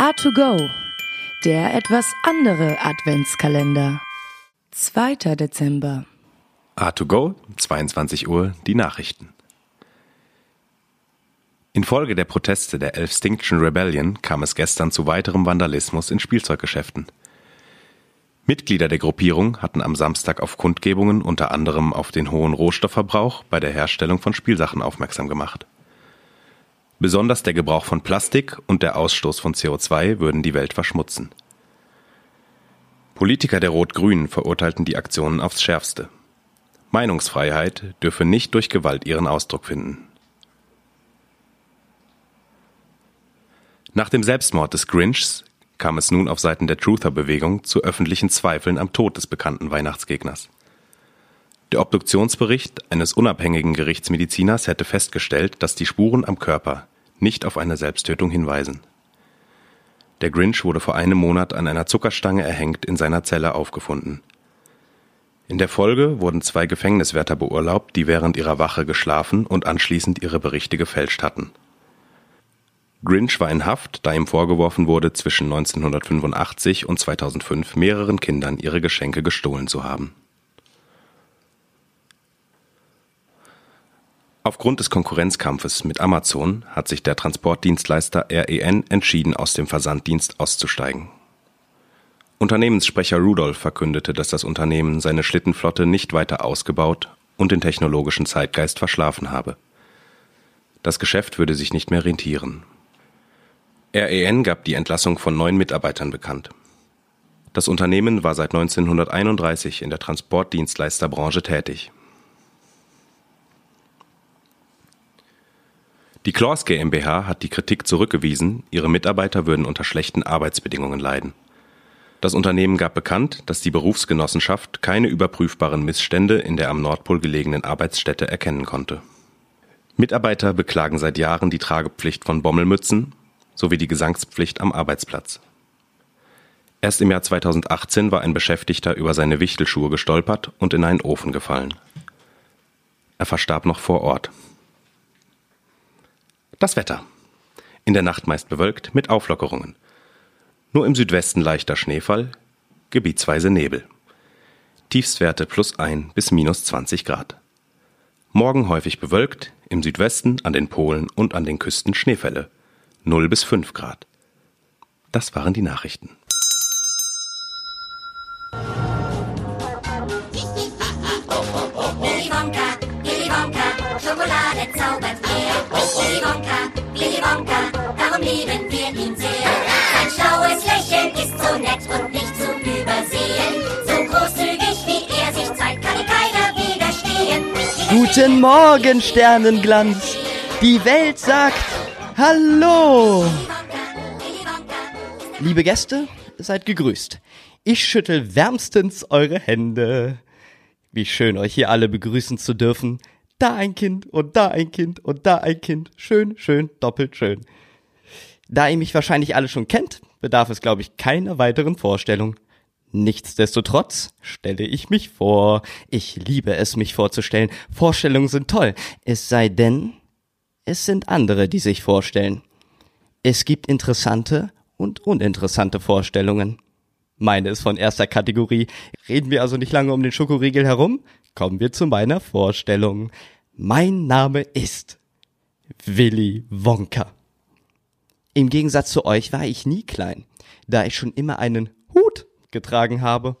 A2Go, der etwas andere Adventskalender. 2. Dezember. A2Go, 22 Uhr, die Nachrichten. Infolge der Proteste der Elfstinction Rebellion kam es gestern zu weiterem Vandalismus in Spielzeuggeschäften. Mitglieder der Gruppierung hatten am Samstag auf Kundgebungen unter anderem auf den hohen Rohstoffverbrauch bei der Herstellung von Spielsachen aufmerksam gemacht. Besonders der Gebrauch von Plastik und der Ausstoß von CO2 würden die Welt verschmutzen. Politiker der Rot-Grünen verurteilten die Aktionen aufs Schärfste. Meinungsfreiheit dürfe nicht durch Gewalt ihren Ausdruck finden. Nach dem Selbstmord des Grinchs kam es nun auf Seiten der Truther-Bewegung zu öffentlichen Zweifeln am Tod des bekannten Weihnachtsgegners. Der Obduktionsbericht eines unabhängigen Gerichtsmediziners hätte festgestellt, dass die Spuren am Körper nicht auf eine Selbsttötung hinweisen. Der Grinch wurde vor einem Monat an einer Zuckerstange erhängt in seiner Zelle aufgefunden. In der Folge wurden zwei Gefängniswärter beurlaubt, die während ihrer Wache geschlafen und anschließend ihre Berichte gefälscht hatten. Grinch war in Haft, da ihm vorgeworfen wurde, zwischen 1985 und 2005 mehreren Kindern ihre Geschenke gestohlen zu haben. Aufgrund des Konkurrenzkampfes mit Amazon hat sich der Transportdienstleister REN entschieden, aus dem Versanddienst auszusteigen. Unternehmenssprecher Rudolph verkündete, dass das Unternehmen seine Schlittenflotte nicht weiter ausgebaut und den technologischen Zeitgeist verschlafen habe. Das Geschäft würde sich nicht mehr rentieren. REN gab die Entlassung von neun Mitarbeitern bekannt. Das Unternehmen war seit 1931 in der Transportdienstleisterbranche tätig. Die Claus GmbH hat die Kritik zurückgewiesen, ihre Mitarbeiter würden unter schlechten Arbeitsbedingungen leiden. Das Unternehmen gab bekannt, dass die Berufsgenossenschaft keine überprüfbaren Missstände in der am Nordpol gelegenen Arbeitsstätte erkennen konnte. Mitarbeiter beklagen seit Jahren die Tragepflicht von Bommelmützen, sowie die Gesangspflicht am Arbeitsplatz. Erst im Jahr 2018 war ein Beschäftigter über seine Wichtelschuhe gestolpert und in einen Ofen gefallen. Er verstarb noch vor Ort. Das Wetter. In der Nacht meist bewölkt mit Auflockerungen. Nur im Südwesten leichter Schneefall, gebietsweise Nebel. Tiefstwerte plus 1 bis minus 20 Grad. Morgen häufig bewölkt, im Südwesten, an den Polen und an den Küsten Schneefälle. 0 bis 5 Grad. Das waren die Nachrichten. Willy Wonka, Willy Wonka, Schokolade zaubert Guten Morgen, Sternenglanz. Die Welt sagt Hallo. Liebe Gäste, seid gegrüßt. Ich schüttel wärmstens eure Hände. Wie schön, euch hier alle begrüßen zu dürfen. Da ein Kind und da ein Kind und da ein Kind. Schön, schön, doppelt schön. Da ihr mich wahrscheinlich alle schon kennt, bedarf es, glaube ich, keiner weiteren Vorstellung. Nichtsdestotrotz stelle ich mich vor. Ich liebe es, mich vorzustellen. Vorstellungen sind toll. Es sei denn, es sind andere, die sich vorstellen. Es gibt interessante und uninteressante Vorstellungen. Meine ist von erster Kategorie. Reden wir also nicht lange um den Schokoriegel herum? Kommen wir zu meiner Vorstellung. Mein Name ist Willy Wonka. Im Gegensatz zu euch war ich nie klein, da ich schon immer einen Hut getragen habe.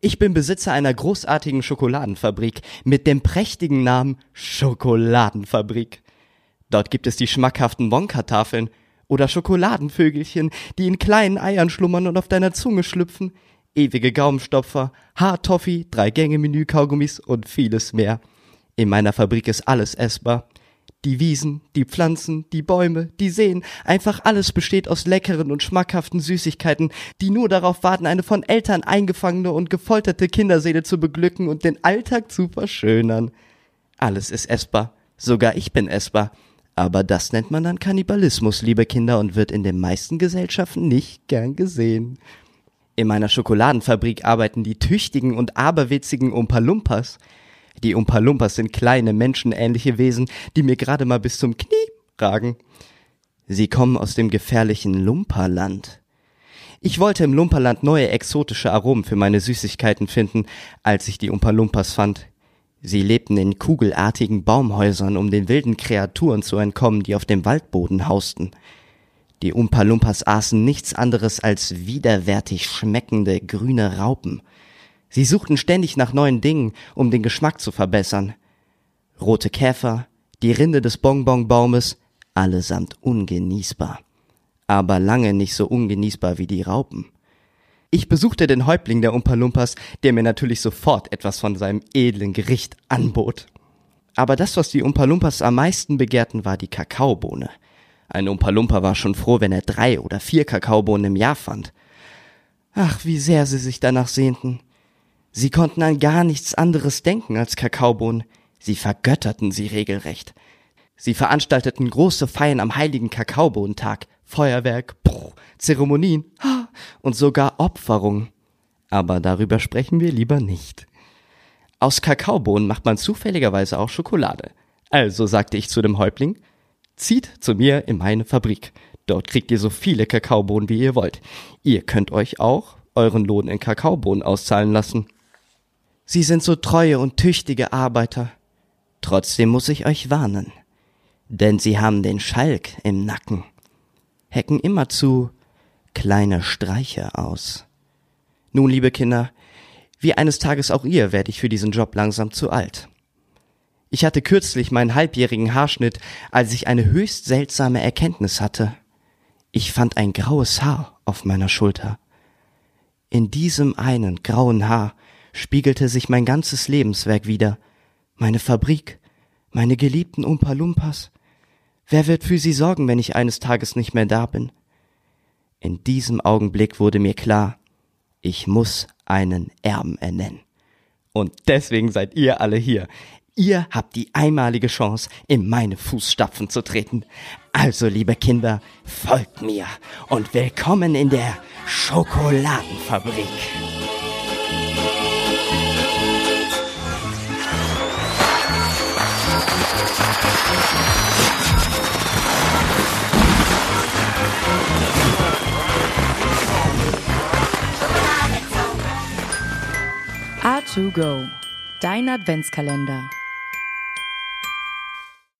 Ich bin Besitzer einer großartigen Schokoladenfabrik mit dem prächtigen Namen Schokoladenfabrik. Dort gibt es die schmackhaften Wonka-Tafeln oder Schokoladenvögelchen, die in kleinen Eiern schlummern und auf deiner Zunge schlüpfen, ewige Gaumenstopfer, Haartoffee, Drei-Gänge-Menü-Kaugummis und vieles mehr. In meiner Fabrik ist alles essbar. Die Wiesen, die Pflanzen, die Bäume, die Seen, einfach alles besteht aus leckeren und schmackhaften Süßigkeiten, die nur darauf warten, eine von Eltern eingefangene und gefolterte Kinderseele zu beglücken und den Alltag zu verschönern. Alles ist essbar, sogar ich bin essbar. Aber das nennt man dann Kannibalismus, liebe Kinder, und wird in den meisten Gesellschaften nicht gern gesehen. In meiner Schokoladenfabrik arbeiten die tüchtigen und aberwitzigen Umpalumpas. Die Umpalumpas sind kleine, menschenähnliche Wesen, die mir gerade mal bis zum Knie ragen. Sie kommen aus dem gefährlichen Lumperland. Ich wollte im Lumperland neue exotische Aromen für meine Süßigkeiten finden, als ich die Umpa Lumpas fand. Sie lebten in kugelartigen Baumhäusern, um den wilden Kreaturen zu entkommen, die auf dem Waldboden hausten. Die Umpa Lumpas aßen nichts anderes als widerwärtig schmeckende grüne Raupen. Sie suchten ständig nach neuen Dingen, um den Geschmack zu verbessern. Rote Käfer, die Rinde des Bonbonbaumes, allesamt ungenießbar. Aber lange nicht so ungenießbar wie die Raupen. Ich besuchte den Häuptling der Umpalumpas, der mir natürlich sofort etwas von seinem edlen Gericht anbot. Aber das, was die Umpalumpas am meisten begehrten, war die Kakaobohne. Ein Umpalumpa war schon froh, wenn er drei oder vier Kakaobohnen im Jahr fand. Ach, wie sehr sie sich danach sehnten. Sie konnten an gar nichts anderes denken als Kakaobohnen. Sie vergötterten sie regelrecht. Sie veranstalteten große Feiern am heiligen Kakaobohnentag, Feuerwerk, Bruch, Zeremonien und sogar Opferung. Aber darüber sprechen wir lieber nicht. Aus Kakaobohnen macht man zufälligerweise auch Schokolade. Also sagte ich zu dem Häuptling, zieht zu mir in meine Fabrik. Dort kriegt ihr so viele Kakaobohnen, wie ihr wollt. Ihr könnt euch auch euren Lohn in Kakaobohnen auszahlen lassen. Sie sind so treue und tüchtige Arbeiter. Trotzdem muss ich euch warnen. Denn sie haben den Schalk im Nacken. Hecken immerzu kleine Streiche aus. Nun, liebe Kinder, wie eines Tages auch ihr werde ich für diesen Job langsam zu alt. Ich hatte kürzlich meinen halbjährigen Haarschnitt, als ich eine höchst seltsame Erkenntnis hatte. Ich fand ein graues Haar auf meiner Schulter. In diesem einen grauen Haar spiegelte sich mein ganzes Lebenswerk wieder. Meine Fabrik, meine geliebten Umpalumpas. Wer wird für sie sorgen, wenn ich eines Tages nicht mehr da bin? In diesem Augenblick wurde mir klar, ich muss einen Erben ernennen. Und deswegen seid ihr alle hier. Ihr habt die einmalige Chance, in meine Fußstapfen zu treten. Also, liebe Kinder, folgt mir und willkommen in der Schokoladenfabrik. A2Go, dein Adventskalender.